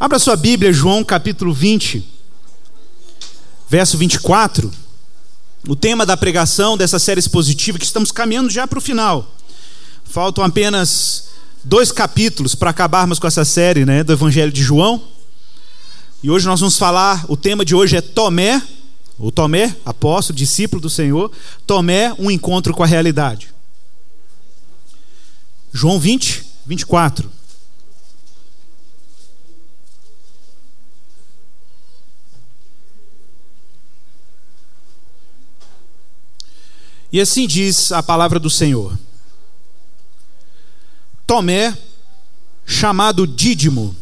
Abra sua Bíblia, João capítulo 20, verso 24. O tema da pregação dessa série expositiva, que estamos caminhando já para o final. Faltam apenas dois capítulos para acabarmos com essa série né, do Evangelho de João. E hoje nós vamos falar, o tema de hoje é Tomé, o Tomé, apóstolo, discípulo do Senhor. Tomé, um encontro com a realidade. João 20, 24. E assim diz a palavra do Senhor. Tomé, chamado Dídimo,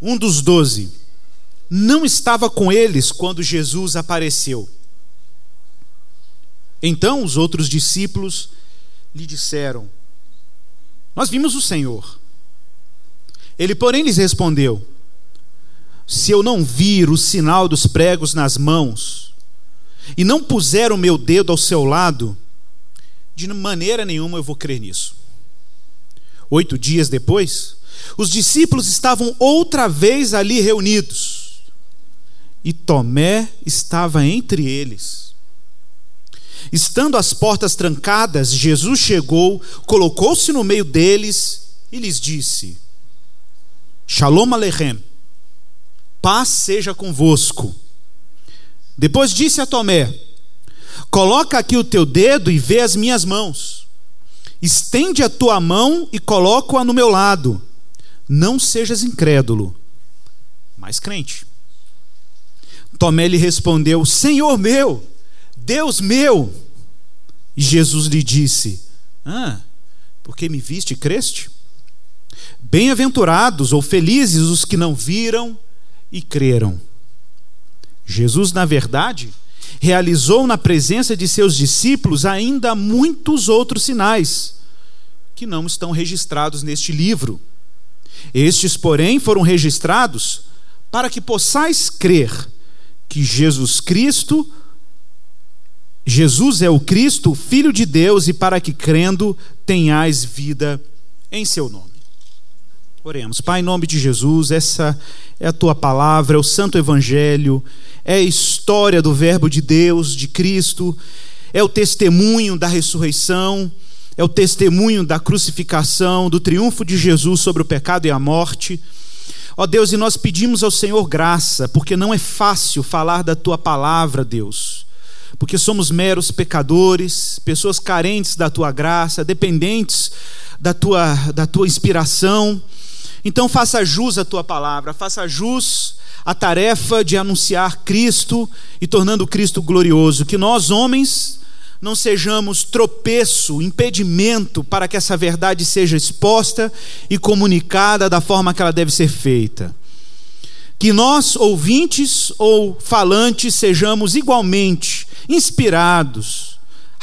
um dos doze, não estava com eles quando Jesus apareceu. Então os outros discípulos lhe disseram: Nós vimos o Senhor. Ele, porém, lhes respondeu: Se eu não vir o sinal dos pregos nas mãos, e não puser o meu dedo ao seu lado, de maneira nenhuma eu vou crer nisso. Oito dias depois, os discípulos estavam outra vez ali reunidos, e Tomé estava entre eles. Estando as portas trancadas, Jesus chegou, colocou-se no meio deles e lhes disse: Shalom Aleichem, paz seja convosco. Depois disse a Tomé: Coloca aqui o teu dedo e vê as minhas mãos. Estende a tua mão e coloca-a no meu lado. Não sejas incrédulo, mas crente. Tomé lhe respondeu: Senhor meu, Deus meu. E Jesus lhe disse: Ah, porque me viste e creste? Bem-aventurados ou felizes os que não viram e creram. Jesus, na verdade, realizou na presença de seus discípulos ainda muitos outros sinais que não estão registrados neste livro. Estes, porém, foram registrados para que possais crer que Jesus Cristo Jesus é o Cristo, Filho de Deus, e para que crendo tenhais vida em seu nome. Oremos. Pai, em nome de Jesus, essa é a tua palavra, é o santo evangelho é a história do Verbo de Deus, de Cristo, é o testemunho da ressurreição, é o testemunho da crucificação, do triunfo de Jesus sobre o pecado e a morte. Ó Deus, e nós pedimos ao Senhor graça, porque não é fácil falar da tua palavra, Deus. Porque somos meros pecadores, pessoas carentes da tua graça, dependentes da tua, da tua inspiração. Então faça jus à tua palavra, faça jus a tarefa de anunciar Cristo e tornando Cristo glorioso. Que nós, homens, não sejamos tropeço, impedimento para que essa verdade seja exposta e comunicada da forma que ela deve ser feita. Que nós, ouvintes ou falantes, sejamos igualmente inspirados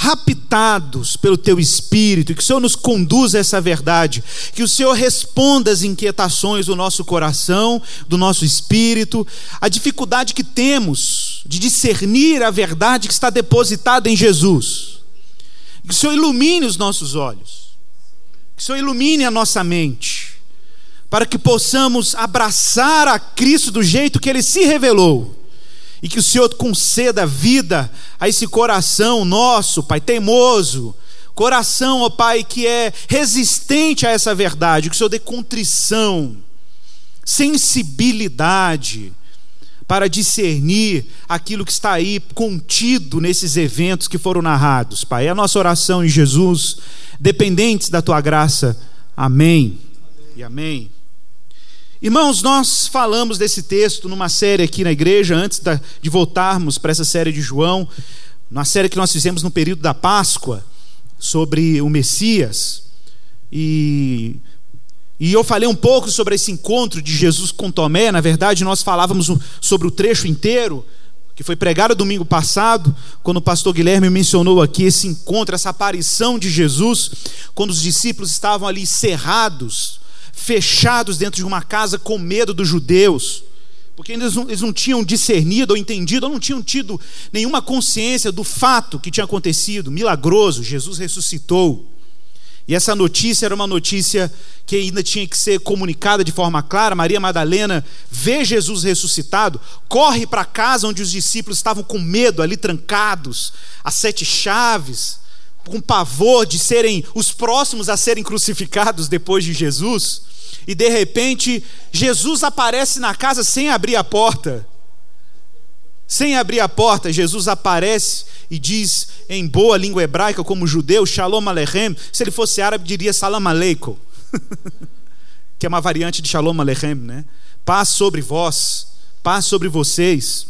raptados pelo teu espírito, que o Senhor nos conduza a essa verdade, que o Senhor responda às inquietações do nosso coração, do nosso espírito, a dificuldade que temos de discernir a verdade que está depositada em Jesus. Que o Senhor ilumine os nossos olhos, que o Senhor ilumine a nossa mente, para que possamos abraçar a Cristo do jeito que ele se revelou e que o Senhor conceda vida a esse coração nosso, Pai, teimoso. Coração, ó Pai, que é resistente a essa verdade. Que o Senhor dê contrição, sensibilidade para discernir aquilo que está aí contido nesses eventos que foram narrados, Pai. É a nossa oração em Jesus, dependentes da tua graça. Amém. amém. E amém. Irmãos, nós falamos desse texto numa série aqui na igreja, antes de voltarmos para essa série de João, numa série que nós fizemos no período da Páscoa, sobre o Messias. E, e eu falei um pouco sobre esse encontro de Jesus com Tomé. Na verdade, nós falávamos sobre o trecho inteiro, que foi pregado domingo passado, quando o pastor Guilherme mencionou aqui esse encontro, essa aparição de Jesus, quando os discípulos estavam ali cerrados fechados dentro de uma casa com medo dos judeus, porque eles não, eles não tinham discernido ou entendido, ou não tinham tido nenhuma consciência do fato que tinha acontecido, milagroso, Jesus ressuscitou. E essa notícia era uma notícia que ainda tinha que ser comunicada de forma clara. Maria Madalena vê Jesus ressuscitado, corre para casa onde os discípulos estavam com medo, ali trancados, as sete chaves, com pavor de serem os próximos a serem crucificados depois de Jesus. E de repente, Jesus aparece na casa sem abrir a porta. Sem abrir a porta, Jesus aparece e diz em boa língua hebraica, como judeu, Shalom Aleichem. Se ele fosse árabe, diria Salam Aleikum, que é uma variante de Shalom Aleichem, né? Paz sobre vós, paz sobre vocês.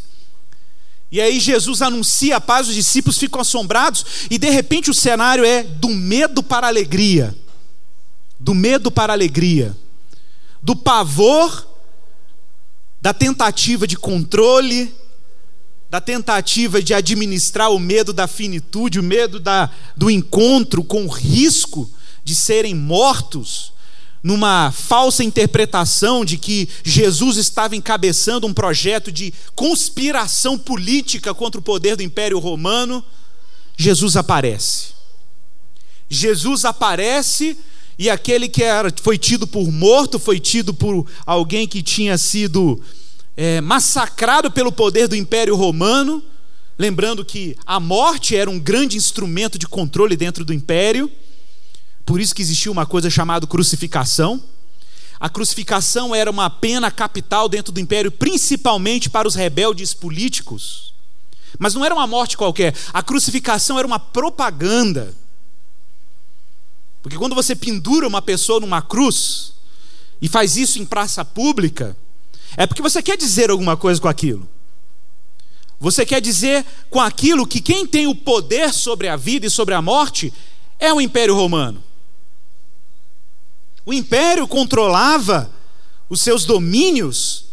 E aí Jesus anuncia a paz, os discípulos ficam assombrados, e de repente o cenário é do medo para a alegria. Do medo para a alegria. Do pavor, da tentativa de controle, da tentativa de administrar o medo da finitude, o medo da, do encontro com o risco de serem mortos, numa falsa interpretação de que Jesus estava encabeçando um projeto de conspiração política contra o poder do Império Romano, Jesus aparece. Jesus aparece e aquele que era, foi tido por morto, foi tido por alguém que tinha sido é, massacrado pelo poder do Império Romano, lembrando que a morte era um grande instrumento de controle dentro do império, por isso que existia uma coisa chamada crucificação. A crucificação era uma pena capital dentro do império, principalmente para os rebeldes políticos. Mas não era uma morte qualquer, a crucificação era uma propaganda. Porque quando você pendura uma pessoa numa cruz e faz isso em praça pública, é porque você quer dizer alguma coisa com aquilo. Você quer dizer com aquilo que quem tem o poder sobre a vida e sobre a morte é o Império Romano. O Império controlava os seus domínios,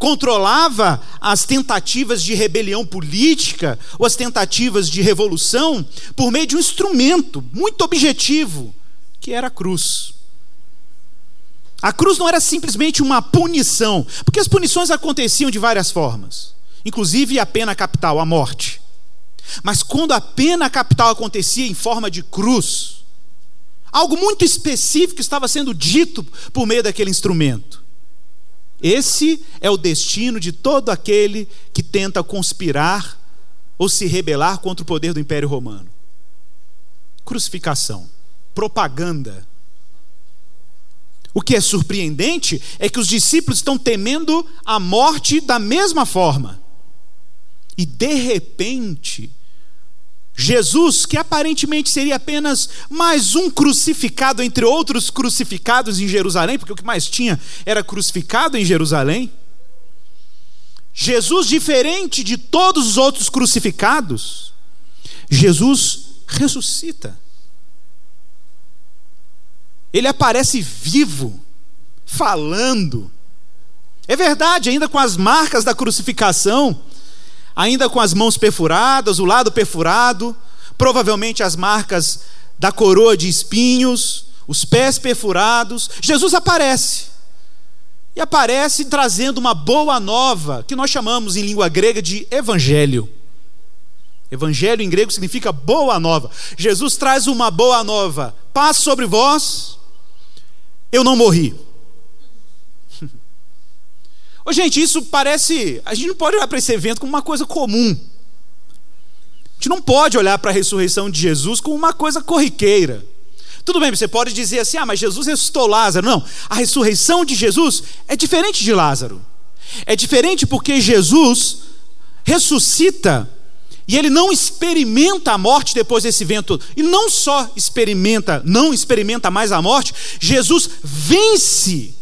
controlava as tentativas de rebelião política ou as tentativas de revolução por meio de um instrumento muito objetivo, que era a cruz. A cruz não era simplesmente uma punição, porque as punições aconteciam de várias formas, inclusive a pena capital, a morte. Mas quando a pena capital acontecia em forma de cruz, algo muito específico estava sendo dito por meio daquele instrumento. Esse é o destino de todo aquele que tenta conspirar ou se rebelar contra o poder do Império Romano. Crucificação, propaganda o que é surpreendente é que os discípulos estão temendo a morte da mesma forma. E de repente, Jesus, que aparentemente seria apenas mais um crucificado entre outros crucificados em Jerusalém, porque o que mais tinha era crucificado em Jerusalém. Jesus, diferente de todos os outros crucificados, Jesus ressuscita ele aparece vivo, falando. É verdade, ainda com as marcas da crucificação, ainda com as mãos perfuradas, o lado perfurado, provavelmente as marcas da coroa de espinhos, os pés perfurados. Jesus aparece. E aparece trazendo uma boa nova, que nós chamamos em língua grega de evangelho. Evangelho em grego significa boa nova. Jesus traz uma boa nova. Paz sobre vós eu não morri. Ô, gente, isso parece. A gente não pode olhar para esse evento como uma coisa comum. A gente não pode olhar para a ressurreição de Jesus como uma coisa corriqueira. Tudo bem, você pode dizer assim: ah, mas Jesus ressuscitou Lázaro. Não, a ressurreição de Jesus é diferente de Lázaro. É diferente porque Jesus ressuscita e ele não experimenta a morte depois desse evento. E não só experimenta, não experimenta mais a morte, Jesus vence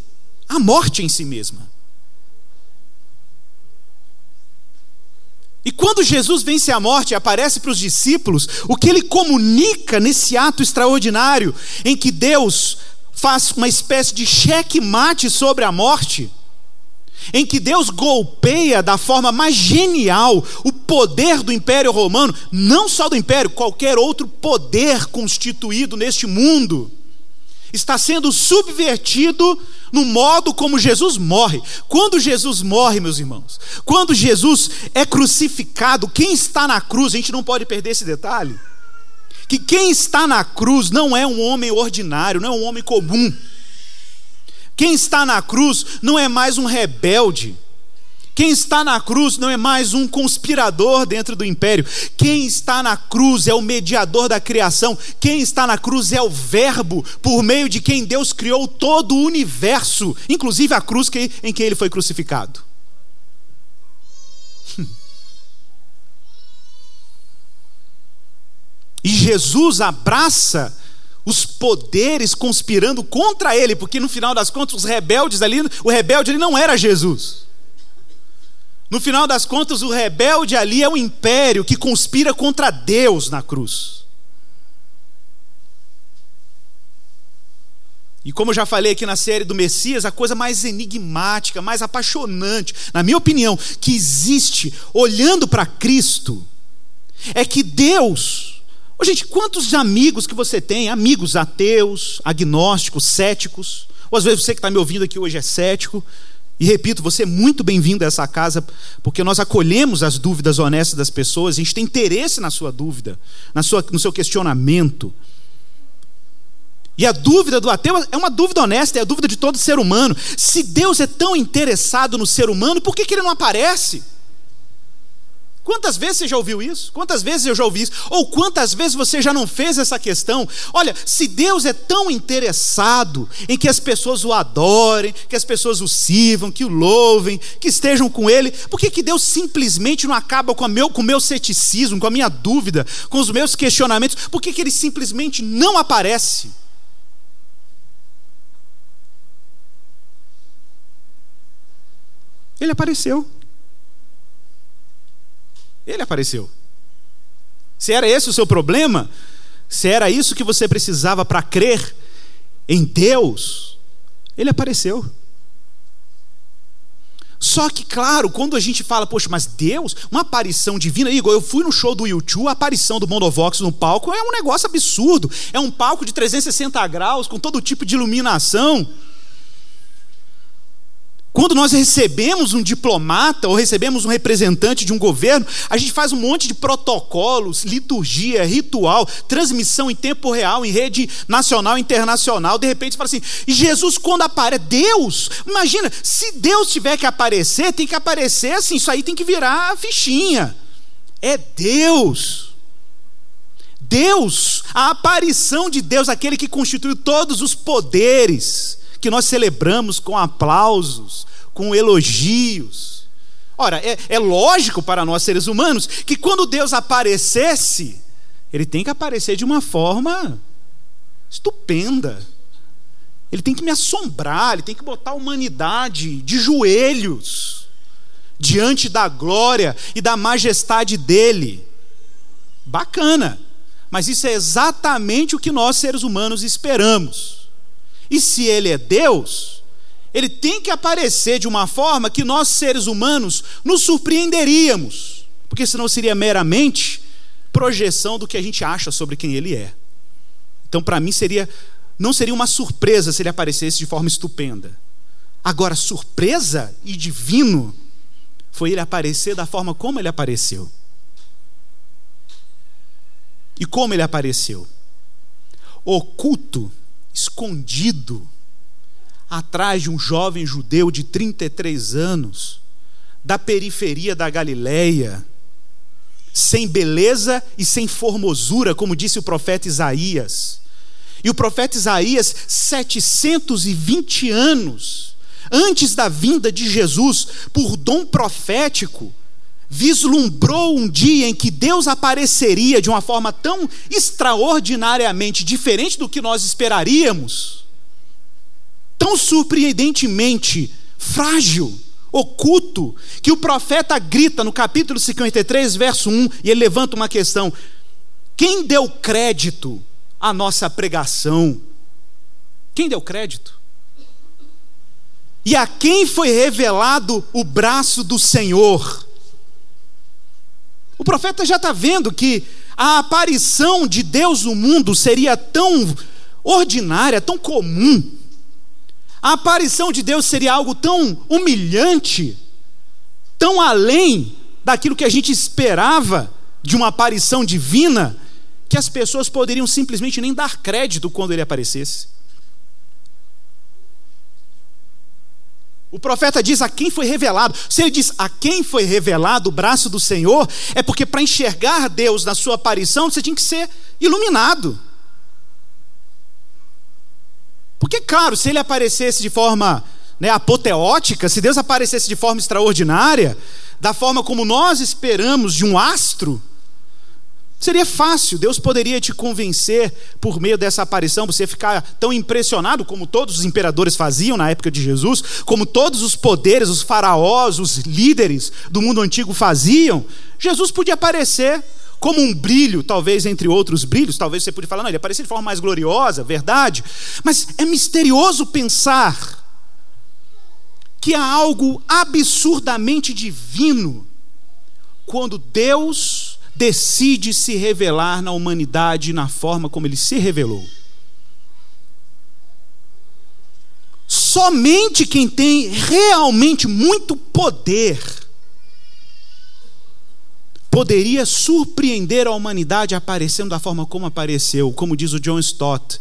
a morte em si mesma. E quando Jesus vence a morte e aparece para os discípulos, o que ele comunica nesse ato extraordinário, em que Deus faz uma espécie de cheque-mate sobre a morte, em que Deus golpeia da forma mais genial o poder do Império Romano, não só do Império, qualquer outro poder constituído neste mundo, está sendo subvertido no modo como Jesus morre. Quando Jesus morre, meus irmãos, quando Jesus é crucificado, quem está na cruz, a gente não pode perder esse detalhe. que quem está na cruz não é um homem ordinário, não é um homem comum. Quem está na cruz não é mais um rebelde. Quem está na cruz não é mais um conspirador dentro do império. Quem está na cruz é o mediador da criação. Quem está na cruz é o Verbo, por meio de quem Deus criou todo o universo, inclusive a cruz em que ele foi crucificado. E Jesus abraça os poderes conspirando contra ele, porque no final das contas os rebeldes ali, o rebelde ali não era Jesus. No final das contas, o rebelde ali é o império que conspira contra Deus na cruz. E como eu já falei aqui na série do Messias, a coisa mais enigmática, mais apaixonante, na minha opinião, que existe olhando para Cristo, é que Deus Ô, gente, quantos amigos que você tem? Amigos ateus, agnósticos, céticos. Ou às vezes você que está me ouvindo aqui hoje é cético. E repito, você é muito bem-vindo a essa casa, porque nós acolhemos as dúvidas honestas das pessoas, a gente tem interesse na sua dúvida, na sua, no seu questionamento. E a dúvida do ateu é uma dúvida honesta, é a dúvida de todo ser humano. Se Deus é tão interessado no ser humano, por que, que ele não aparece? Quantas vezes você já ouviu isso? Quantas vezes eu já ouvi isso? Ou quantas vezes você já não fez essa questão? Olha, se Deus é tão interessado em que as pessoas o adorem, que as pessoas o sirvam, que o louvem, que estejam com Ele, por que, que Deus simplesmente não acaba com, meu, com o meu ceticismo, com a minha dúvida, com os meus questionamentos? Por que, que Ele simplesmente não aparece? Ele apareceu. Ele apareceu. Se era esse o seu problema, se era isso que você precisava para crer em Deus, ele apareceu. Só que, claro, quando a gente fala, poxa, mas Deus, uma aparição divina, Igor, eu fui no show do YouTube, a aparição do Mondovox no palco é um negócio absurdo. É um palco de 360 graus, com todo tipo de iluminação. Quando nós recebemos um diplomata ou recebemos um representante de um governo, a gente faz um monte de protocolos, liturgia, ritual, transmissão em tempo real, em rede nacional internacional. De repente, fala assim: e Jesus, quando aparece, Deus, imagina, se Deus tiver que aparecer, tem que aparecer assim, isso aí tem que virar a fichinha. É Deus. Deus, a aparição de Deus, aquele que constitui todos os poderes que nós celebramos com aplausos, com elogios. Ora, é, é lógico para nós seres humanos que quando Deus aparecesse, ele tem que aparecer de uma forma estupenda. Ele tem que me assombrar, ele tem que botar a humanidade de joelhos diante da glória e da majestade dele. Bacana. Mas isso é exatamente o que nós seres humanos esperamos. E se ele é Deus, ele tem que aparecer de uma forma que nós, seres humanos, nos surpreenderíamos, porque senão seria meramente projeção do que a gente acha sobre quem ele é. Então, para mim, seria não seria uma surpresa se ele aparecesse de forma estupenda. Agora, surpresa e divino foi ele aparecer da forma como ele apareceu. E como ele apareceu? Oculto escondido atrás de um jovem judeu de 33 anos, da periferia da Galileia, sem beleza e sem formosura, como disse o profeta Isaías. E o profeta Isaías, 720 anos antes da vinda de Jesus, por dom profético, vislumbrou um dia em que Deus apareceria de uma forma tão extraordinariamente diferente do que nós esperaríamos, tão surpreendentemente frágil, oculto, que o profeta grita no capítulo 53, verso 1, e ele levanta uma questão: quem deu crédito à nossa pregação? Quem deu crédito? E a quem foi revelado o braço do Senhor? O profeta já está vendo que a aparição de Deus no mundo seria tão ordinária, tão comum. A aparição de Deus seria algo tão humilhante, tão além daquilo que a gente esperava de uma aparição divina, que as pessoas poderiam simplesmente nem dar crédito quando ele aparecesse. O profeta diz a quem foi revelado. Se ele diz a quem foi revelado o braço do Senhor, é porque para enxergar Deus na sua aparição você tinha que ser iluminado. Porque, claro, se ele aparecesse de forma né, apoteótica, se Deus aparecesse de forma extraordinária, da forma como nós esperamos de um astro, Seria fácil, Deus poderia te convencer por meio dessa aparição, você ficar tão impressionado como todos os imperadores faziam na época de Jesus, como todos os poderes, os faraós, os líderes do mundo antigo faziam. Jesus podia aparecer como um brilho, talvez entre outros brilhos, talvez você podia falar, não, ele aparecia de forma mais gloriosa, verdade, mas é misterioso pensar que há algo absurdamente divino quando Deus decide se revelar na humanidade na forma como ele se revelou. Somente quem tem realmente muito poder poderia surpreender a humanidade aparecendo da forma como apareceu, como diz o John Stott.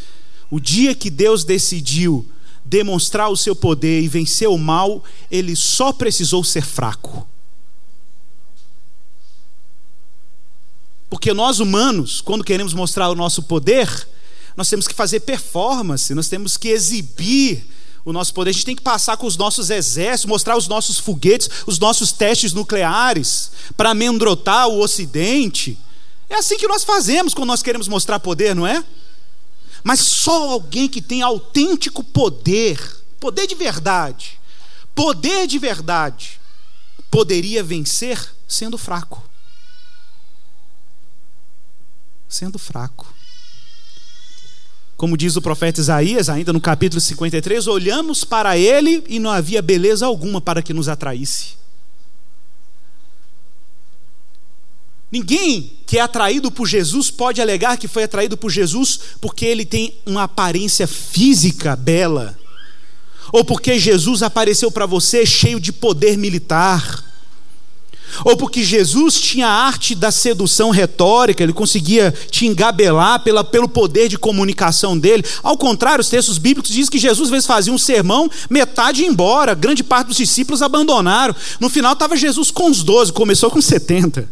O dia que Deus decidiu demonstrar o seu poder e vencer o mal, ele só precisou ser fraco. Porque nós humanos, quando queremos mostrar o nosso poder, nós temos que fazer performance, nós temos que exibir o nosso poder. A gente tem que passar com os nossos exércitos, mostrar os nossos foguetes, os nossos testes nucleares, para amedrontar o Ocidente. É assim que nós fazemos quando nós queremos mostrar poder, não é? Mas só alguém que tem autêntico poder, poder de verdade, poder de verdade, poderia vencer sendo fraco sendo fraco. Como diz o profeta Isaías, ainda no capítulo 53, olhamos para ele e não havia beleza alguma para que nos atraísse. Ninguém que é atraído por Jesus pode alegar que foi atraído por Jesus porque ele tem uma aparência física bela, ou porque Jesus apareceu para você cheio de poder militar ou porque Jesus tinha a arte da sedução retórica, ele conseguia te engabelar pela, pelo poder de comunicação dele. Ao contrário, os textos bíblicos dizem que Jesus, às vezes, fazia um sermão, metade embora, grande parte dos discípulos abandonaram. No final estava Jesus com os doze, começou com 70.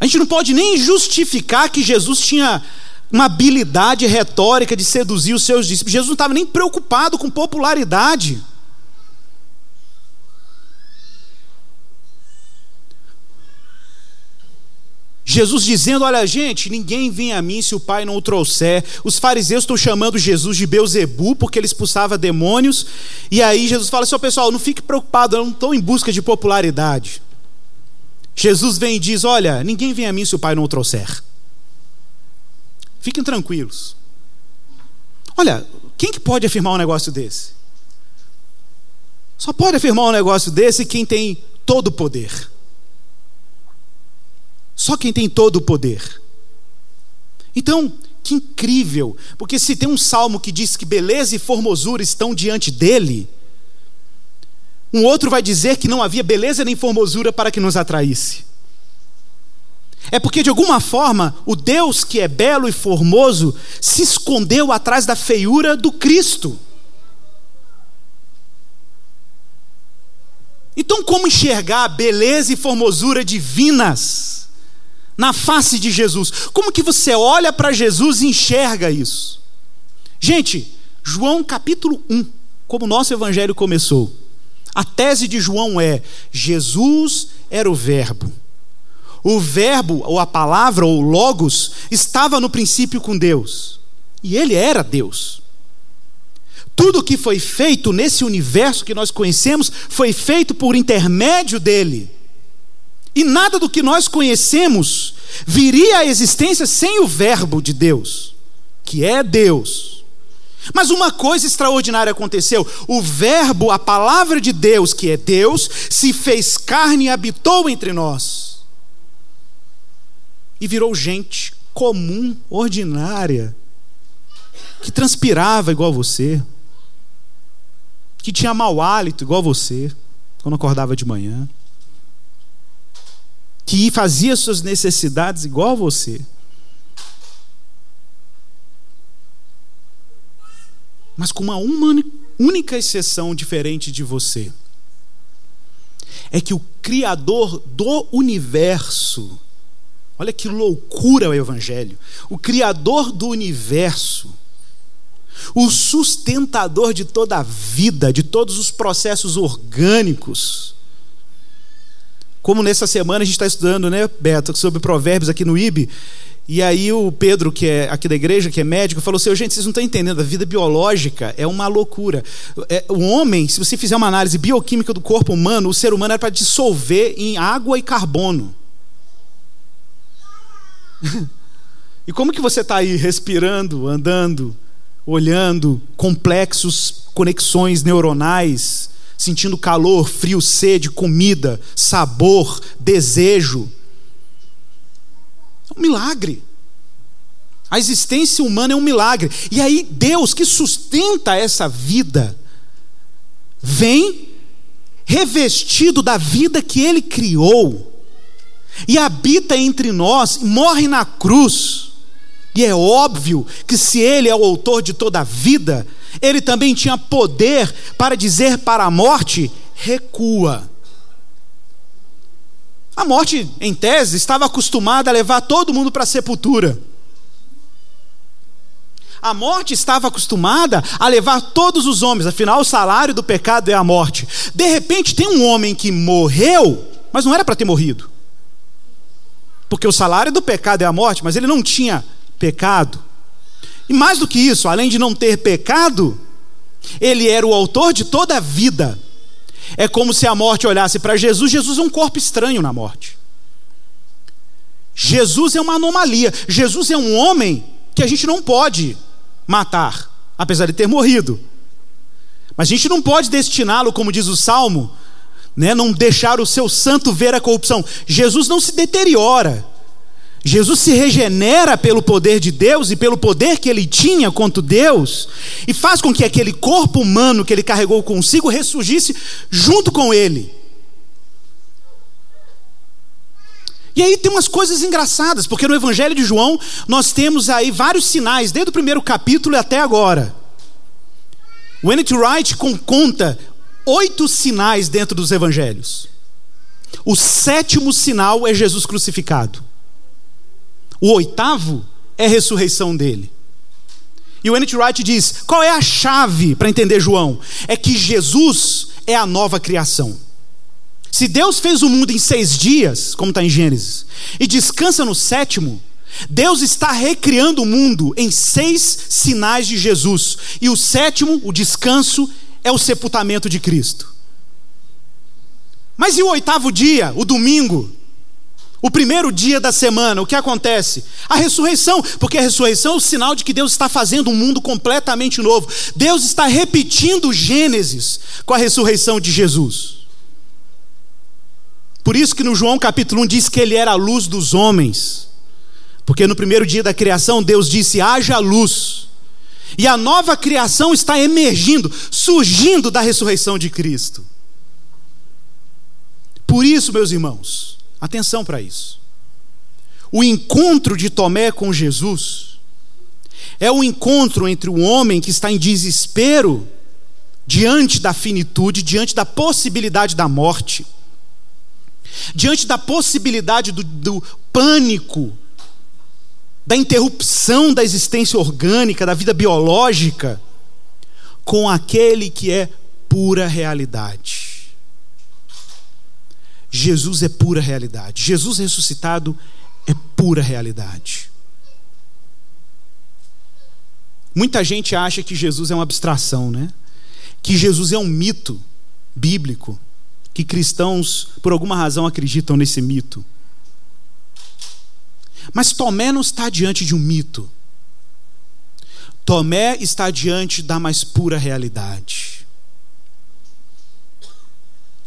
A gente não pode nem justificar que Jesus tinha uma habilidade retórica de seduzir os seus discípulos. Jesus não estava nem preocupado com popularidade. Jesus dizendo: Olha, gente, ninguém vem a mim se o Pai não o trouxer. Os fariseus estão chamando Jesus de Beuzebu porque ele expulsava demônios. E aí Jesus fala assim: oh, pessoal, não fique preocupado, eu não estou em busca de popularidade. Jesus vem e diz: Olha, ninguém vem a mim se o Pai não o trouxer. Fiquem tranquilos. Olha, quem que pode afirmar um negócio desse? Só pode afirmar um negócio desse quem tem todo o poder. Só quem tem todo o poder. Então, que incrível, porque se tem um salmo que diz que beleza e formosura estão diante dele, um outro vai dizer que não havia beleza nem formosura para que nos atraísse. É porque, de alguma forma, o Deus que é belo e formoso se escondeu atrás da feiura do Cristo. Então, como enxergar beleza e formosura divinas? Na face de Jesus. Como que você olha para Jesus e enxerga isso? Gente, João capítulo 1, como o nosso evangelho começou. A tese de João é: Jesus era o Verbo. O Verbo, ou a palavra, ou Logos, estava no princípio com Deus. E ele era Deus. Tudo que foi feito nesse universo que nós conhecemos foi feito por intermédio dele. E nada do que nós conhecemos viria à existência sem o Verbo de Deus, que é Deus. Mas uma coisa extraordinária aconteceu: o Verbo, a palavra de Deus, que é Deus, se fez carne e habitou entre nós. E virou gente comum, ordinária, que transpirava igual você, que tinha mau hálito igual você, quando acordava de manhã que fazia suas necessidades igual a você. Mas com uma única exceção diferente de você. É que o Criador do universo, olha que loucura o Evangelho, o Criador do universo, o sustentador de toda a vida, de todos os processos orgânicos, como nessa semana a gente está estudando, né, Beto, sobre provérbios aqui no IB, e aí o Pedro, que é aqui da igreja, que é médico, falou assim: gente, vocês não estão entendendo, a vida biológica é uma loucura. É, o homem, se você fizer uma análise bioquímica do corpo humano, o ser humano era para dissolver em água e carbono. e como que você está aí respirando, andando, olhando, complexos conexões neuronais, sentindo calor, frio, sede, comida, sabor, desejo. É um milagre. A existência humana é um milagre. E aí, Deus, que sustenta essa vida, vem revestido da vida que Ele criou, e habita entre nós, morre na cruz. E é óbvio que se Ele é o autor de toda a vida, ele também tinha poder para dizer para a morte: recua. A morte, em tese, estava acostumada a levar todo mundo para a sepultura. A morte estava acostumada a levar todos os homens, afinal, o salário do pecado é a morte. De repente, tem um homem que morreu, mas não era para ter morrido. Porque o salário do pecado é a morte, mas ele não tinha pecado. E mais do que isso, além de não ter pecado, ele era o autor de toda a vida. É como se a morte olhasse para Jesus, Jesus é um corpo estranho na morte. Jesus é uma anomalia. Jesus é um homem que a gente não pode matar, apesar de ter morrido. Mas a gente não pode destiná-lo, como diz o Salmo, né, não deixar o seu santo ver a corrupção. Jesus não se deteriora. Jesus se regenera pelo poder de Deus e pelo poder que ele tinha quanto Deus, e faz com que aquele corpo humano que ele carregou consigo ressurgisse junto com ele. E aí tem umas coisas engraçadas, porque no Evangelho de João nós temos aí vários sinais, desde o primeiro capítulo até agora. N.T. Wright conta oito sinais dentro dos evangelhos. O sétimo sinal é Jesus crucificado. O oitavo é a ressurreição dele. E o N.T. Wright diz: qual é a chave para entender João? É que Jesus é a nova criação. Se Deus fez o mundo em seis dias, como está em Gênesis, e descansa no sétimo, Deus está recriando o mundo em seis sinais de Jesus. E o sétimo, o descanso, é o sepultamento de Cristo. Mas e o oitavo dia, o domingo? O primeiro dia da semana, o que acontece? A ressurreição, porque a ressurreição é o sinal de que Deus está fazendo um mundo completamente novo. Deus está repetindo Gênesis com a ressurreição de Jesus. Por isso que no João capítulo 1 diz que ele era a luz dos homens. Porque no primeiro dia da criação Deus disse: haja luz. E a nova criação está emergindo, surgindo da ressurreição de Cristo. Por isso, meus irmãos, Atenção para isso. O encontro de Tomé com Jesus é o encontro entre o homem que está em desespero diante da finitude, diante da possibilidade da morte, diante da possibilidade do, do pânico, da interrupção da existência orgânica, da vida biológica, com aquele que é pura realidade. Jesus é pura realidade. Jesus ressuscitado é pura realidade. Muita gente acha que Jesus é uma abstração, né? Que Jesus é um mito bíblico, que cristãos, por alguma razão, acreditam nesse mito. Mas Tomé não está diante de um mito. Tomé está diante da mais pura realidade.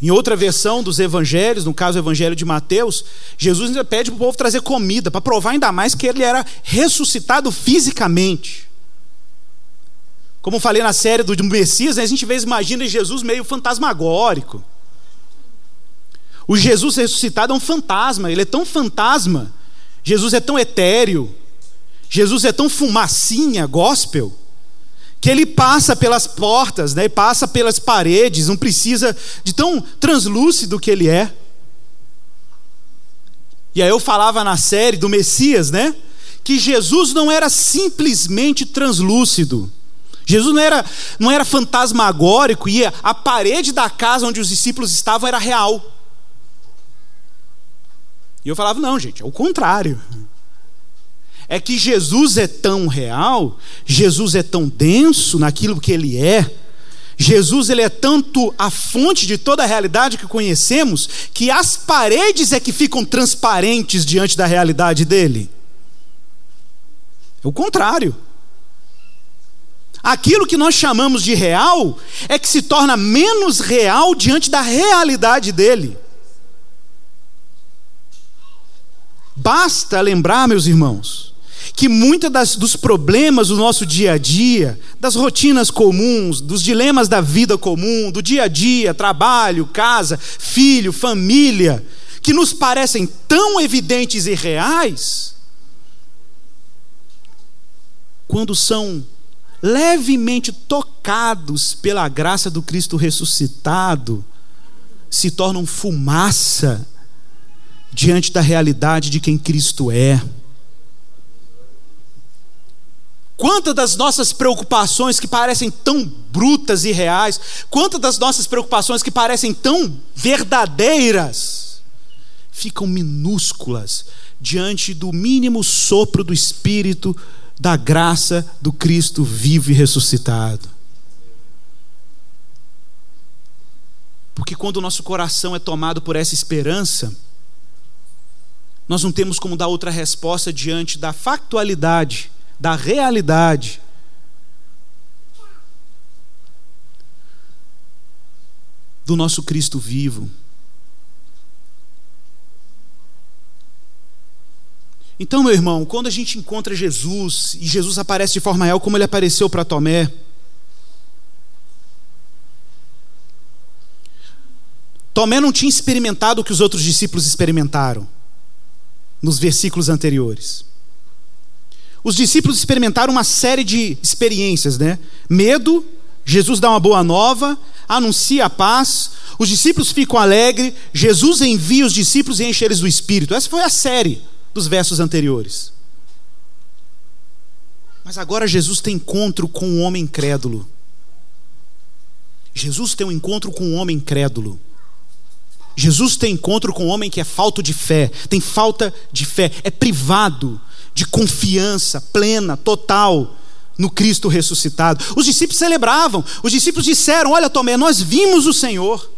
Em outra versão dos evangelhos, no caso o evangelho de Mateus, Jesus ainda pede para o povo trazer comida, para provar ainda mais que ele era ressuscitado fisicamente. Como falei na série do Messias, né, a gente vezes imagina Jesus meio fantasmagórico. O Jesus ressuscitado é um fantasma, ele é tão fantasma. Jesus é tão etéreo. Jesus é tão fumacinha, gospel, que ele passa pelas portas, né, passa pelas paredes, não precisa de tão translúcido que ele é. E aí eu falava na série do Messias, né? Que Jesus não era simplesmente translúcido. Jesus não era, não era fantasmagórico e a parede da casa onde os discípulos estavam era real. E eu falava, não, gente, é o contrário. É que Jesus é tão real, Jesus é tão denso naquilo que ele é, Jesus ele é tanto a fonte de toda a realidade que conhecemos, que as paredes é que ficam transparentes diante da realidade dele. É o contrário. Aquilo que nós chamamos de real é que se torna menos real diante da realidade dele. Basta lembrar, meus irmãos, que muitos dos problemas do nosso dia a dia, das rotinas comuns, dos dilemas da vida comum, do dia a dia, trabalho, casa, filho, família, que nos parecem tão evidentes e reais, quando são levemente tocados pela graça do Cristo ressuscitado, se tornam fumaça diante da realidade de quem Cristo é. Quantas das nossas preocupações que parecem tão brutas e reais, quantas das nossas preocupações que parecem tão verdadeiras, ficam minúsculas diante do mínimo sopro do Espírito, da graça do Cristo vivo e ressuscitado. Porque quando o nosso coração é tomado por essa esperança, nós não temos como dar outra resposta diante da factualidade da realidade. Do nosso Cristo vivo. Então, meu irmão, quando a gente encontra Jesus e Jesus aparece de forma real, como ele apareceu para Tomé, Tomé não tinha experimentado o que os outros discípulos experimentaram nos versículos anteriores. Os discípulos experimentaram uma série de experiências, né? Medo, Jesus dá uma boa nova, anuncia a paz, os discípulos ficam alegres, Jesus envia os discípulos e enche eles do Espírito. Essa foi a série dos versos anteriores. Mas agora Jesus tem encontro com um homem crédulo. Jesus tem um encontro com um homem crédulo. Jesus tem encontro com um homem que é falto de fé, tem falta de fé, é privado de confiança plena, total no Cristo ressuscitado. Os discípulos celebravam, os discípulos disseram: Olha, Tomé, nós vimos o Senhor.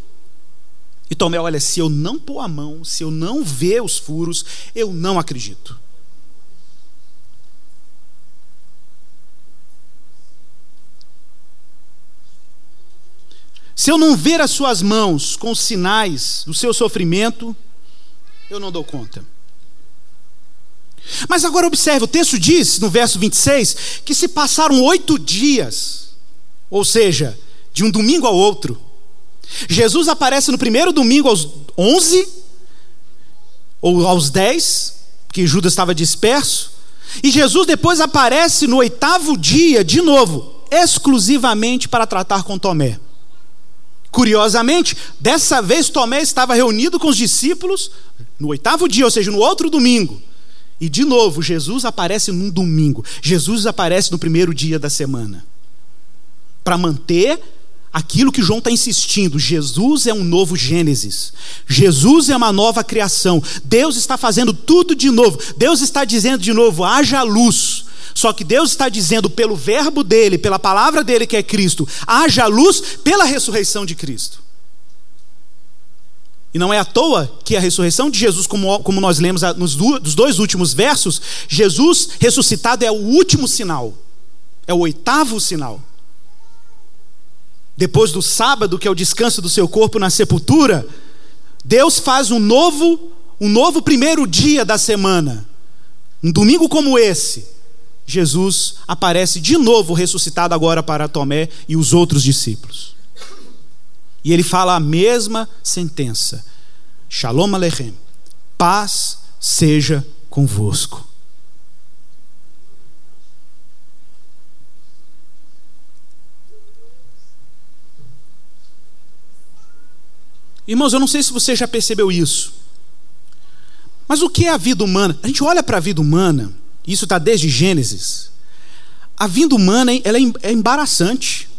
E Tomé, olha, se eu não pôr a mão, se eu não ver os furos, eu não acredito. Se eu não ver as suas mãos com os sinais do seu sofrimento, eu não dou conta. Mas agora observe, o texto diz, no verso 26, que se passaram oito dias, ou seja, de um domingo ao outro. Jesus aparece no primeiro domingo aos onze, ou aos dez, que Judas estava disperso, e Jesus depois aparece no oitavo dia, de novo, exclusivamente para tratar com Tomé. Curiosamente, dessa vez Tomé estava reunido com os discípulos no oitavo dia, ou seja, no outro domingo. E de novo, Jesus aparece num domingo. Jesus aparece no primeiro dia da semana. Para manter aquilo que João está insistindo: Jesus é um novo Gênesis. Jesus é uma nova criação. Deus está fazendo tudo de novo. Deus está dizendo de novo: haja luz. Só que Deus está dizendo pelo verbo dele, pela palavra dele que é Cristo, haja luz pela ressurreição de Cristo. E não é à toa que a ressurreição de Jesus, como, como nós lemos nos dos dois últimos versos, Jesus ressuscitado é o último sinal, é o oitavo sinal. Depois do sábado, que é o descanso do seu corpo na sepultura, Deus faz um novo, um novo primeiro dia da semana. Um domingo como esse, Jesus aparece de novo ressuscitado agora para Tomé e os outros discípulos. E ele fala a mesma sentença. Shalom Alechem. Paz seja convosco. Irmãos, eu não sei se você já percebeu isso. Mas o que é a vida humana? A gente olha para a vida humana, isso está desde Gênesis. A vida humana ela é, é embaraçante.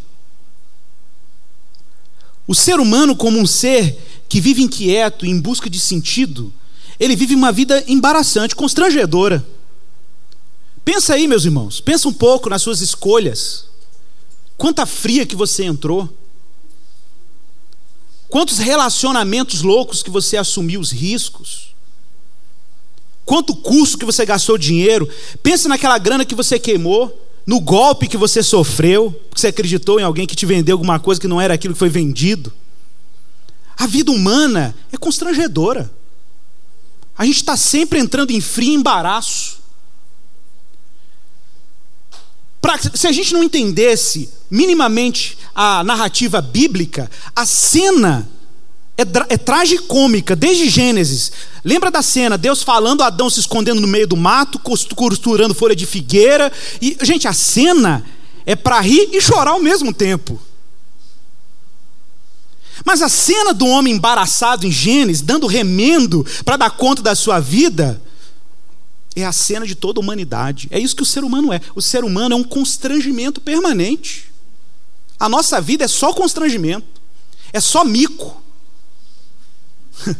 O ser humano, como um ser que vive inquieto, em busca de sentido, ele vive uma vida embaraçante, constrangedora. Pensa aí, meus irmãos, pensa um pouco nas suas escolhas. Quanta fria que você entrou. Quantos relacionamentos loucos que você assumiu os riscos? Quanto custo que você gastou dinheiro? Pensa naquela grana que você queimou, no golpe que você sofreu, que você acreditou em alguém que te vendeu alguma coisa que não era aquilo que foi vendido. A vida humana é constrangedora. A gente está sempre entrando em frio embaraço. Pra, se a gente não entendesse minimamente a narrativa bíblica, a cena é, é tragicômica, desde Gênesis. Lembra da cena? Deus falando, Adão se escondendo no meio do mato, costurando folha de figueira. E, gente, a cena é para rir e chorar ao mesmo tempo. Mas a cena do homem embaraçado em Gênesis, dando remendo para dar conta da sua vida, é a cena de toda a humanidade. É isso que o ser humano é. O ser humano é um constrangimento permanente. A nossa vida é só constrangimento, é só mico.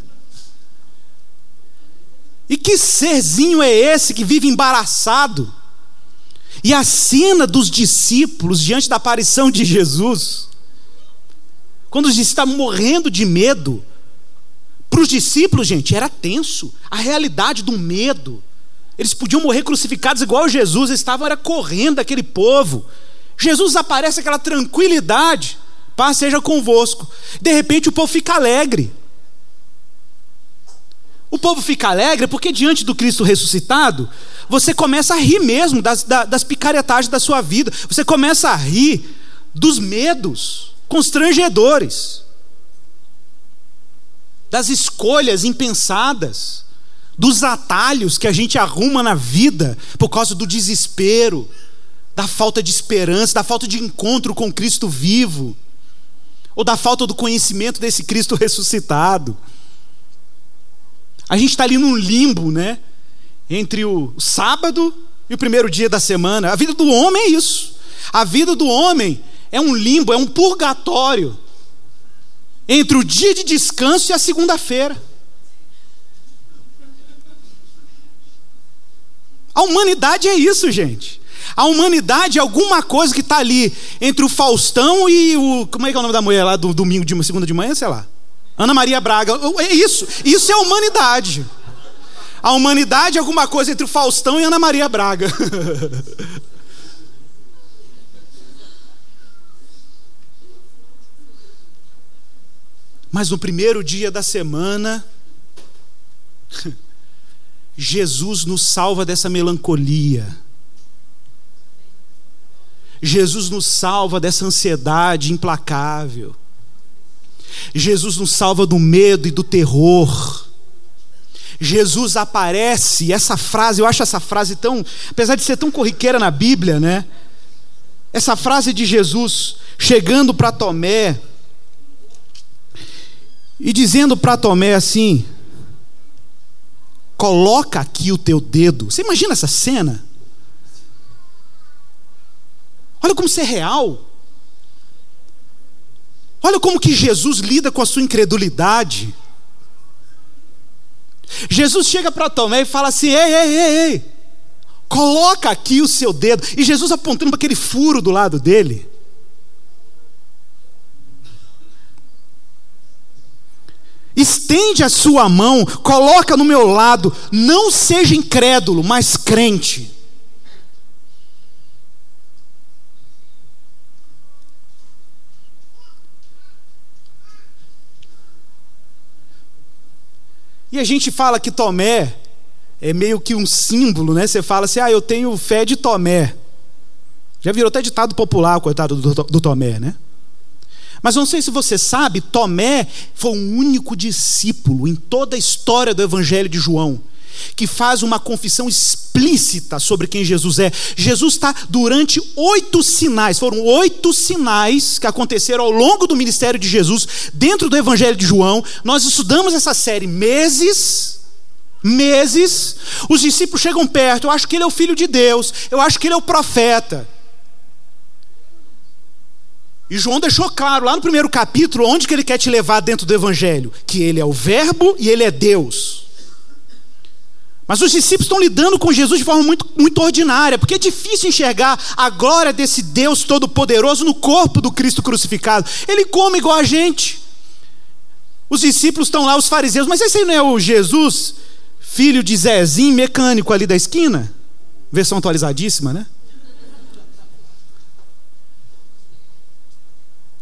e que serzinho é esse que vive embaraçado? E a cena dos discípulos diante da aparição de Jesus, quando os discípulos morrendo de medo, para os discípulos, gente, era tenso. A realidade do medo, eles podiam morrer crucificados igual Jesus, eles estavam era correndo daquele povo. Jesus aparece aquela tranquilidade, paz seja convosco. De repente o povo fica alegre. O povo fica alegre porque diante do Cristo ressuscitado, você começa a rir mesmo das, das picaretagens da sua vida. Você começa a rir dos medos constrangedores, das escolhas impensadas dos atalhos que a gente arruma na vida por causa do desespero, da falta de esperança, da falta de encontro com Cristo vivo, ou da falta do conhecimento desse Cristo ressuscitado. A gente está ali num limbo, né? Entre o sábado e o primeiro dia da semana. A vida do homem é isso. A vida do homem é um limbo, é um purgatório entre o dia de descanso e a segunda-feira. A humanidade é isso, gente. A humanidade é alguma coisa que está ali entre o Faustão e o. Como é que é o nome da mulher lá do domingo de segunda de manhã, sei lá? Ana Maria Braga. É isso. Isso é a humanidade. A humanidade é alguma coisa entre o Faustão e Ana Maria Braga. Mas no primeiro dia da semana, Jesus nos salva dessa melancolia. Jesus nos salva dessa ansiedade implacável. Jesus nos salva do medo e do terror. Jesus aparece, essa frase, eu acho essa frase tão, apesar de ser tão corriqueira na Bíblia, né? Essa frase de Jesus chegando para Tomé e dizendo para Tomé assim: coloca aqui o teu dedo. Você imagina essa cena? Olha como isso é real. Olha como que Jesus lida com a sua incredulidade. Jesus chega para Tomé e fala assim: ei, ei, ei, ei, coloca aqui o seu dedo. E Jesus apontando para aquele furo do lado dele. Estende a sua mão, coloca no meu lado, não seja incrédulo, mas crente. E a gente fala que Tomé é meio que um símbolo, né? Você fala assim, ah, eu tenho fé de Tomé. Já virou até ditado popular, coitado do, do, Tomé, né? Mas não sei se você sabe, Tomé foi o único discípulo em toda a história do Evangelho de João que faz uma confissão explícita sobre quem Jesus é. Jesus está durante oito sinais, foram oito sinais que aconteceram ao longo do ministério de Jesus, dentro do Evangelho de João. Nós estudamos essa série meses. Meses, os discípulos chegam perto. Eu acho que ele é o filho de Deus, eu acho que ele é o profeta. E João deixou claro lá no primeiro capítulo onde que ele quer te levar dentro do evangelho, que ele é o verbo e ele é Deus. Mas os discípulos estão lidando com Jesus de forma muito, muito ordinária, porque é difícil enxergar a glória desse Deus Todo-Poderoso no corpo do Cristo crucificado. Ele come igual a gente. Os discípulos estão lá, os fariseus, mas esse não é o Jesus, filho de Zezinho, mecânico ali da esquina? Versão atualizadíssima, né?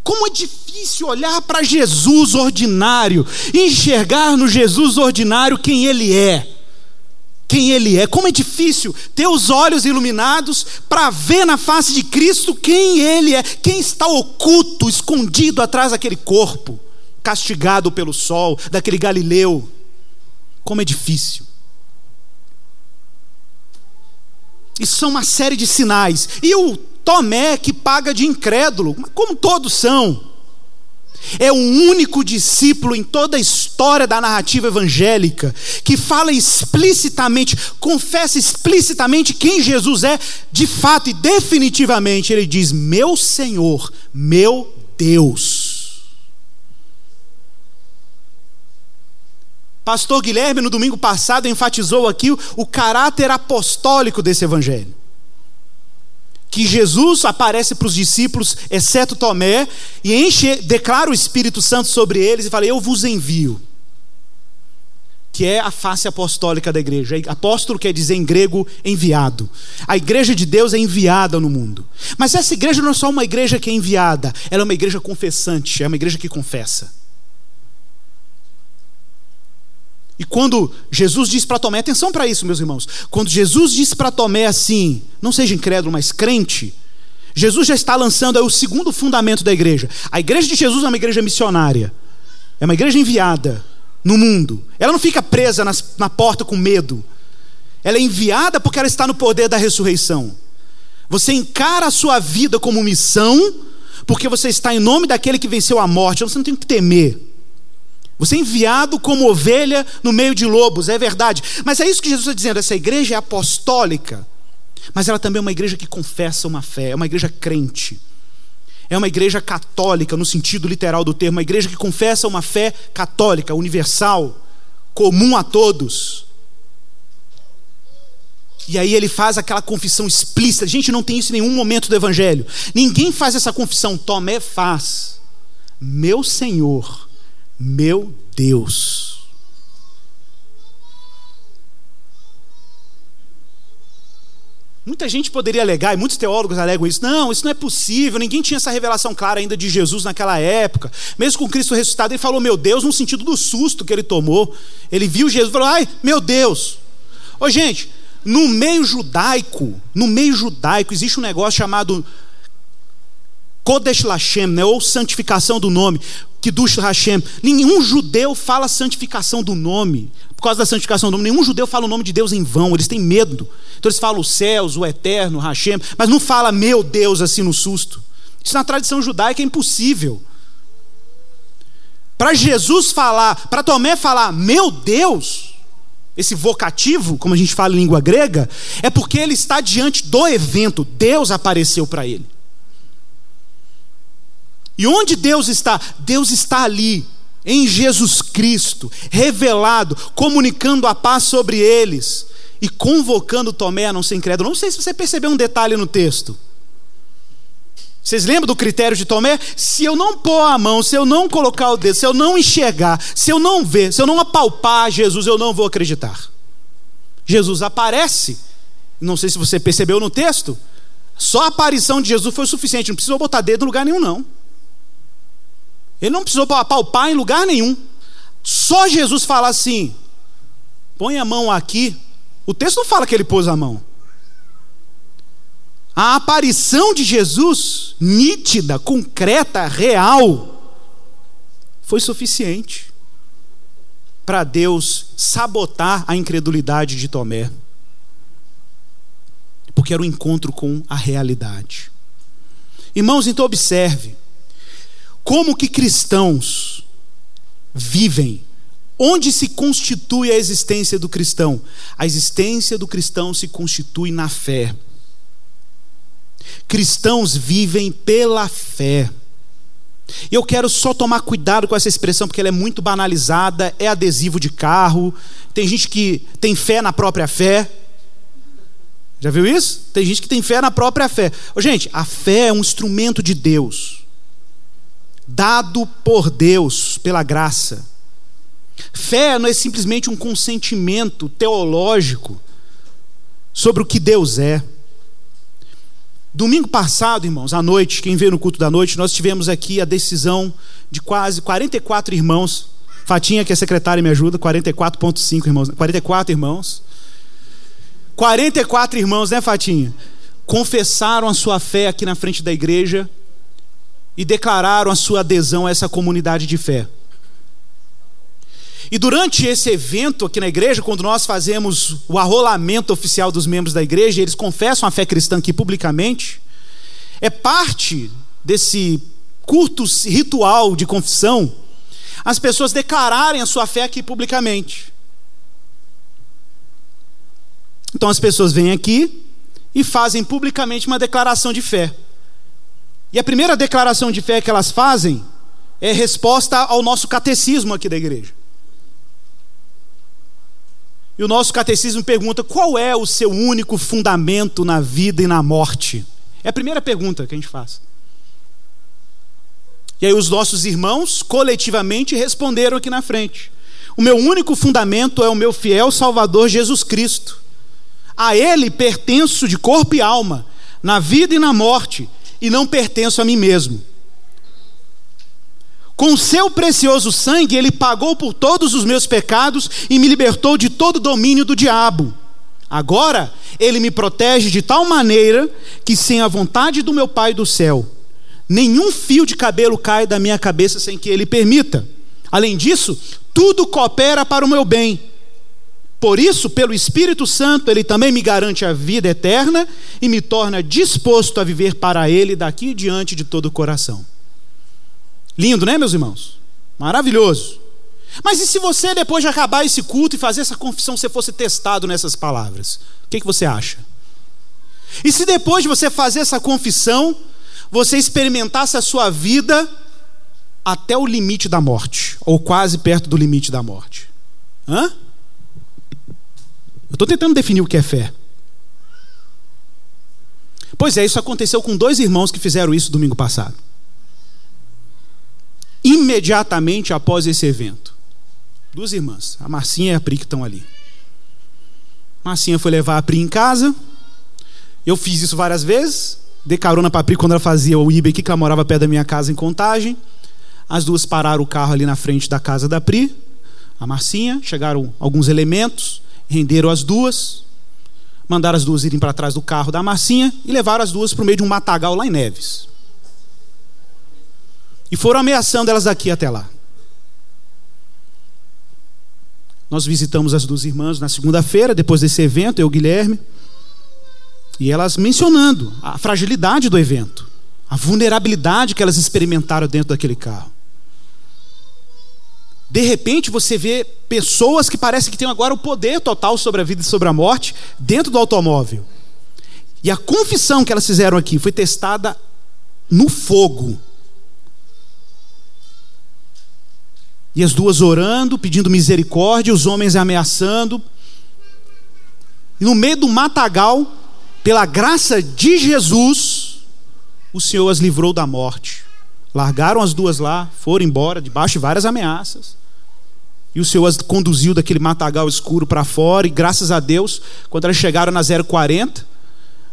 Como é difícil olhar para Jesus ordinário e enxergar no Jesus ordinário quem ele é. Quem ele é. Como é difícil ter os olhos iluminados para ver na face de Cristo quem ele é, quem está oculto, escondido atrás daquele corpo, castigado pelo sol, daquele Galileu. Como é difícil. Isso são uma série de sinais. E o Tomé que paga de incrédulo, como todos são. É o único discípulo em toda a história da narrativa evangélica que fala explicitamente, confessa explicitamente quem Jesus é, de fato e definitivamente. Ele diz: Meu Senhor, meu Deus. Pastor Guilherme, no domingo passado, enfatizou aqui o, o caráter apostólico desse evangelho que Jesus aparece para os discípulos, exceto Tomé, e enche, declara o Espírito Santo sobre eles e fala: Eu vos envio. Que é a face apostólica da igreja. Apóstolo quer dizer em grego enviado. A igreja de Deus é enviada no mundo. Mas essa igreja não é só uma igreja que é enviada, ela é uma igreja confessante, é uma igreja que confessa. E quando Jesus diz para Tomé, atenção para isso, meus irmãos. Quando Jesus diz para Tomé assim, não seja incrédulo, mas crente, Jesus já está lançando o segundo fundamento da igreja. A igreja de Jesus é uma igreja missionária, é uma igreja enviada no mundo. Ela não fica presa nas, na porta com medo. Ela é enviada porque ela está no poder da ressurreição. Você encara a sua vida como missão, porque você está em nome daquele que venceu a morte. Você não tem que temer. Você é enviado como ovelha no meio de lobos, é verdade. Mas é isso que Jesus está dizendo: essa igreja é apostólica, mas ela também é uma igreja que confessa uma fé, é uma igreja crente. É uma igreja católica, no sentido literal do termo, uma igreja que confessa uma fé católica, universal, comum a todos. E aí ele faz aquela confissão explícita. Gente, não tem isso em nenhum momento do Evangelho. Ninguém faz essa confissão. Tomé faz. Meu Senhor meu Deus. Muita gente poderia alegar, e muitos teólogos alegam isso. Não, isso não é possível. Ninguém tinha essa revelação clara ainda de Jesus naquela época. Mesmo com Cristo ressuscitado, ele falou, meu Deus, no sentido do susto que ele tomou. Ele viu Jesus e falou, ai, meu Deus. Ô, gente, no meio judaico, no meio judaico, existe um negócio chamado Kodesh Lashem, né, ou santificação do nome. Kiddush Hashem. Nenhum judeu fala santificação do nome. Por causa da santificação do nome, nenhum judeu fala o nome de Deus em vão. Eles têm medo. Então eles falam os céus, o eterno, Hashem, mas não fala meu Deus assim no susto. Isso na tradição judaica é impossível. Para Jesus falar, para Tomé falar, meu Deus, esse vocativo, como a gente fala em língua grega, é porque ele está diante do evento. Deus apareceu para ele. E onde Deus está? Deus está ali, em Jesus Cristo, revelado, comunicando a paz sobre eles e convocando Tomé a não ser incrédulo. Não sei se você percebeu um detalhe no texto. Vocês lembram do critério de Tomé? Se eu não pôr a mão, se eu não colocar o dedo, se eu não enxergar, se eu não ver, se eu não apalpar Jesus, eu não vou acreditar. Jesus aparece. Não sei se você percebeu no texto. Só a aparição de Jesus foi o suficiente, não precisou botar dedo em lugar nenhum, não. Ele não precisou palpar em lugar nenhum. Só Jesus fala assim: põe a mão aqui. O texto não fala que ele pôs a mão. A aparição de Jesus, nítida, concreta, real, foi suficiente para Deus sabotar a incredulidade de Tomé. Porque era um encontro com a realidade. Irmãos, então observe como que cristãos vivem Onde se constitui a existência do cristão? A existência do cristão se constitui na fé. Cristãos vivem pela fé. E eu quero só tomar cuidado com essa expressão, porque ela é muito banalizada, é adesivo de carro. Tem gente que tem fé na própria fé. Já viu isso? Tem gente que tem fé na própria fé. Ô, gente, a fé é um instrumento de Deus, dado por Deus, pela graça. Fé não é simplesmente um consentimento teológico sobre o que Deus é. Domingo passado, irmãos, à noite, quem veio no culto da noite, nós tivemos aqui a decisão de quase 44 irmãos. Fatinha, que é secretária, me ajuda, 44,5 irmãos. 44 irmãos. 44 irmãos, né, Fatinha? Confessaram a sua fé aqui na frente da igreja e declararam a sua adesão a essa comunidade de fé. E durante esse evento aqui na igreja, quando nós fazemos o arrolamento oficial dos membros da igreja, eles confessam a fé cristã aqui publicamente, é parte desse curto ritual de confissão as pessoas declararem a sua fé aqui publicamente. Então as pessoas vêm aqui e fazem publicamente uma declaração de fé. E a primeira declaração de fé que elas fazem é resposta ao nosso catecismo aqui da igreja. E o nosso catecismo pergunta: qual é o seu único fundamento na vida e na morte? É a primeira pergunta que a gente faz. E aí os nossos irmãos coletivamente responderam aqui na frente. O meu único fundamento é o meu fiel Salvador Jesus Cristo. A Ele pertenço de corpo e alma, na vida e na morte, e não pertenço a mim mesmo. Com seu precioso sangue, ele pagou por todos os meus pecados e me libertou de todo domínio do diabo. Agora, ele me protege de tal maneira que, sem a vontade do meu Pai do céu, nenhum fio de cabelo cai da minha cabeça sem que ele permita. Além disso, tudo coopera para o meu bem. Por isso, pelo Espírito Santo, ele também me garante a vida eterna e me torna disposto a viver para ele daqui diante de todo o coração. Lindo, né, meus irmãos? Maravilhoso. Mas e se você, depois de acabar esse culto e fazer essa confissão, você fosse testado nessas palavras? O que, que você acha? E se depois de você fazer essa confissão, você experimentasse a sua vida até o limite da morte, ou quase perto do limite da morte? Hã? Eu estou tentando definir o que é fé. Pois é, isso aconteceu com dois irmãos que fizeram isso domingo passado imediatamente após esse evento. Duas irmãs, a Marcinha e a Pri, que estão ali. Marcinha foi levar a Pri em casa. Eu fiz isso várias vezes. Dei carona para a Pri quando ela fazia o IBE aqui, que ela morava perto da minha casa em Contagem. As duas pararam o carro ali na frente da casa da Pri, a Marcinha. Chegaram alguns elementos, renderam as duas. Mandaram as duas irem para trás do carro da Marcinha e levaram as duas para o meio de um matagal lá em Neves. E foram ameaçando elas daqui até lá. Nós visitamos as duas irmãs na segunda-feira, depois desse evento, eu e o Guilherme, e elas mencionando a fragilidade do evento, a vulnerabilidade que elas experimentaram dentro daquele carro. De repente você vê pessoas que parecem que têm agora o poder total sobre a vida e sobre a morte dentro do automóvel. E a confissão que elas fizeram aqui foi testada no fogo. E as duas orando, pedindo misericórdia, os homens ameaçando. E no meio do matagal, pela graça de Jesus, o Senhor as livrou da morte. Largaram as duas lá, foram embora, debaixo de várias ameaças. E o Senhor as conduziu daquele matagal escuro para fora, e graças a Deus, quando elas chegaram na 040,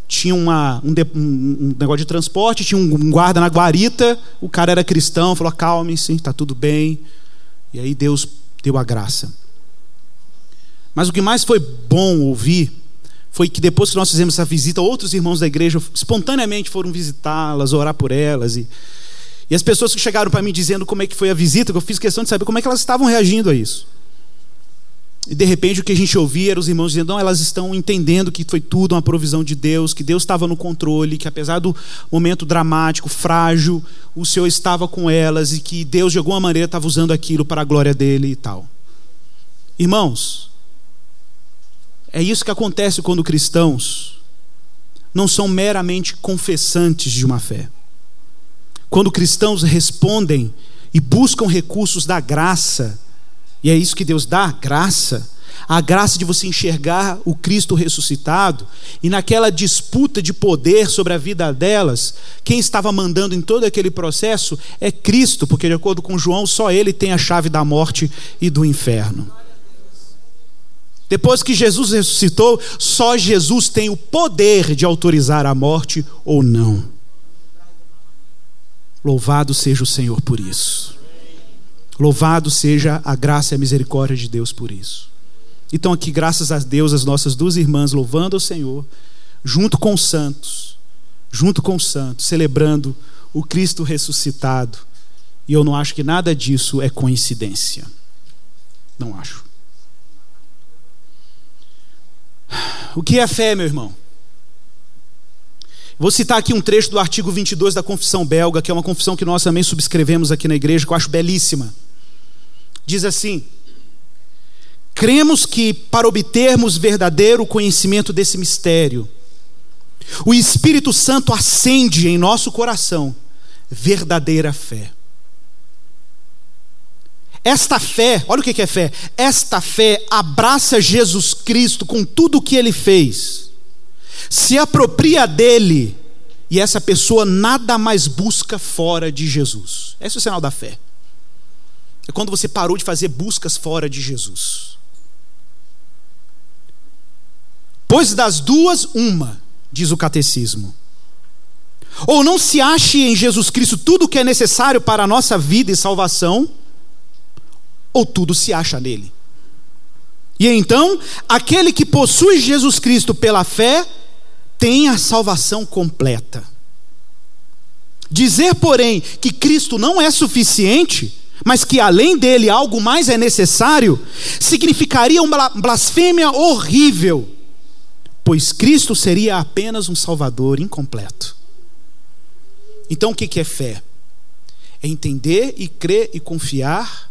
tinha uma, um, um, negócio de transporte, tinha um guarda na guarita, o cara era cristão, falou: acalme-se, está tudo bem. E aí Deus deu a graça. Mas o que mais foi bom ouvir foi que depois que nós fizemos essa visita, outros irmãos da igreja espontaneamente foram visitá-las, orar por elas. E, E as pessoas que chegaram para mim dizendo como é que foi a visita, que eu fiz questão de saber como é que elas estavam reagindo a isso. E de repente o que a gente ouvia era os irmãos dizendo: não, elas estão entendendo que foi tudo uma provisão de Deus, que Deus estava no controle, que apesar do momento dramático, frágil, o Senhor estava com elas e que Deus de alguma maneira estava usando aquilo para a glória dele e tal. Irmãos, é isso que acontece quando cristãos não são meramente confessantes de uma fé. Quando cristãos respondem e buscam recursos da graça, e é isso que Deus dá, graça, a graça de você enxergar o Cristo ressuscitado, e naquela disputa de poder sobre a vida delas, quem estava mandando em todo aquele processo é Cristo, porque de acordo com João, só ele tem a chave da morte e do inferno. Depois que Jesus ressuscitou, só Jesus tem o poder de autorizar a morte ou não. Louvado seja o Senhor por isso. Louvado seja a graça e a misericórdia de Deus por isso. Então, aqui, graças a Deus, as nossas duas irmãs louvando o Senhor, junto com os santos, junto com os santos, celebrando o Cristo ressuscitado. E eu não acho que nada disso é coincidência. Não acho. O que é fé, meu irmão? Vou citar aqui um trecho do artigo 22 da Confissão Belga, que é uma confissão que nós também subscrevemos aqui na igreja, que eu acho belíssima. Diz assim: Cremos que para obtermos verdadeiro conhecimento desse mistério, o Espírito Santo acende em nosso coração verdadeira fé. Esta fé, olha o que é fé. Esta fé abraça Jesus Cristo com tudo o que ele fez se apropria dele e essa pessoa nada mais busca fora de Jesus. Esse é o sinal da fé. É quando você parou de fazer buscas fora de Jesus. Pois das duas, uma, diz o catecismo. Ou não se ache em Jesus Cristo tudo o que é necessário para a nossa vida e salvação, ou tudo se acha nele. E então, aquele que possui Jesus Cristo pela fé, tem a salvação completa. Dizer, porém, que Cristo não é suficiente, mas que além dele algo mais é necessário, significaria uma blasfêmia horrível, pois Cristo seria apenas um Salvador incompleto. Então o que é fé? É entender e crer e confiar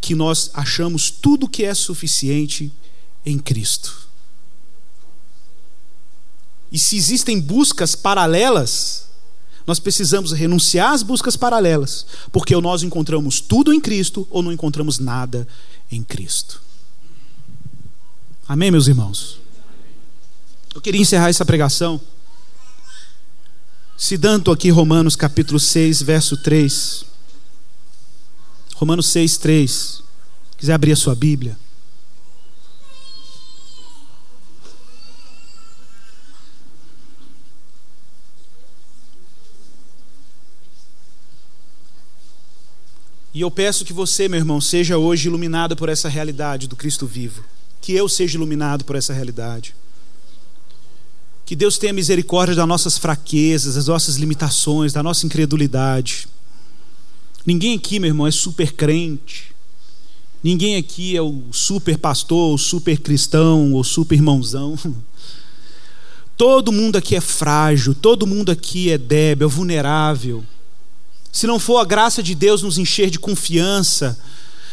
que nós achamos tudo que é suficiente em Cristo. E se existem buscas paralelas, nós precisamos renunciar às buscas paralelas, porque ou nós encontramos tudo em Cristo ou não encontramos nada em Cristo. Amém, meus irmãos? Eu queria encerrar essa pregação citando aqui Romanos capítulo 6, verso 3. Romanos 6, 3. Quiser abrir a sua Bíblia. E eu peço que você, meu irmão, seja hoje iluminado por essa realidade do Cristo vivo. Que eu seja iluminado por essa realidade. Que Deus tenha misericórdia das nossas fraquezas, das nossas limitações, da nossa incredulidade. Ninguém aqui, meu irmão, é super crente. Ninguém aqui é o super pastor, o super cristão, ou super irmãozão. Todo mundo aqui é frágil, todo mundo aqui é débil, é vulnerável se não for a graça de Deus nos encher de confiança,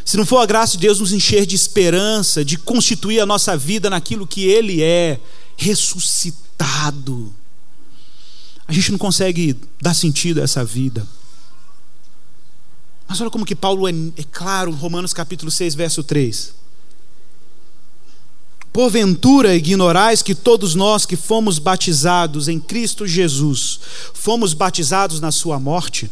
se não for a graça de Deus nos encher de esperança, de constituir a nossa vida naquilo que Ele é, ressuscitado, a gente não consegue dar sentido a essa vida. Mas olha como que Paulo é, é claro, Romanos capítulo 6, verso 3. Porventura ignorais que todos nós que fomos batizados em Cristo Jesus, fomos batizados na sua morte?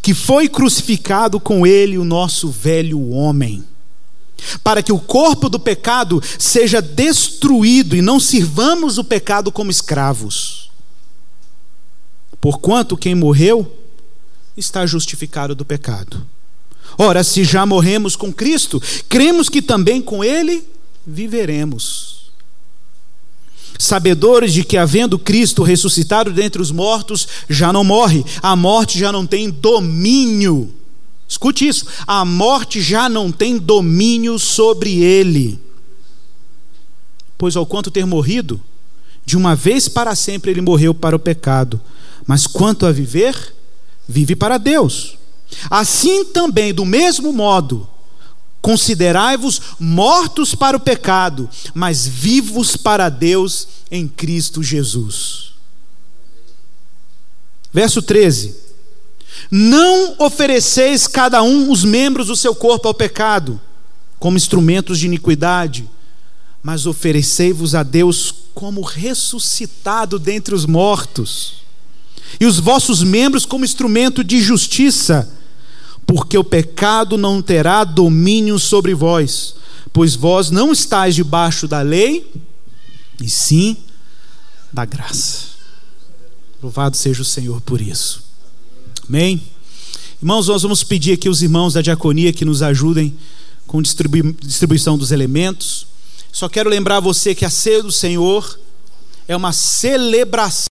que foi crucificado com ele o nosso velho homem, para que o corpo do pecado seja destruído e não sirvamos o pecado como escravos. Porquanto quem morreu está justificado do pecado. Ora, se já morremos com Cristo, cremos que também com Ele viveremos sabedores de que, havendo Cristo ressuscitado dentre os mortos, já não morre, a morte já não tem domínio. Escute isso: a morte já não tem domínio sobre ele. Pois, ao quanto ter morrido, de uma vez para sempre ele morreu para o pecado, mas quanto a viver, vive para Deus. Assim também, do mesmo modo, Considerai-vos mortos para o pecado, mas vivos para Deus em Cristo Jesus. Verso 13: Não ofereceis cada um os membros do seu corpo ao pecado, como instrumentos de iniquidade, mas oferecei-vos a Deus como ressuscitado dentre os mortos, e os vossos membros como instrumento de justiça porque o pecado não terá domínio sobre vós, pois vós não estáis debaixo da lei, e sim da graça. Louvado seja o Senhor por isso. Amém? Irmãos, nós vamos pedir aqui os irmãos da diaconia que nos ajudem com distribuição dos elementos. Só quero lembrar você que a ceia do Senhor é uma celebração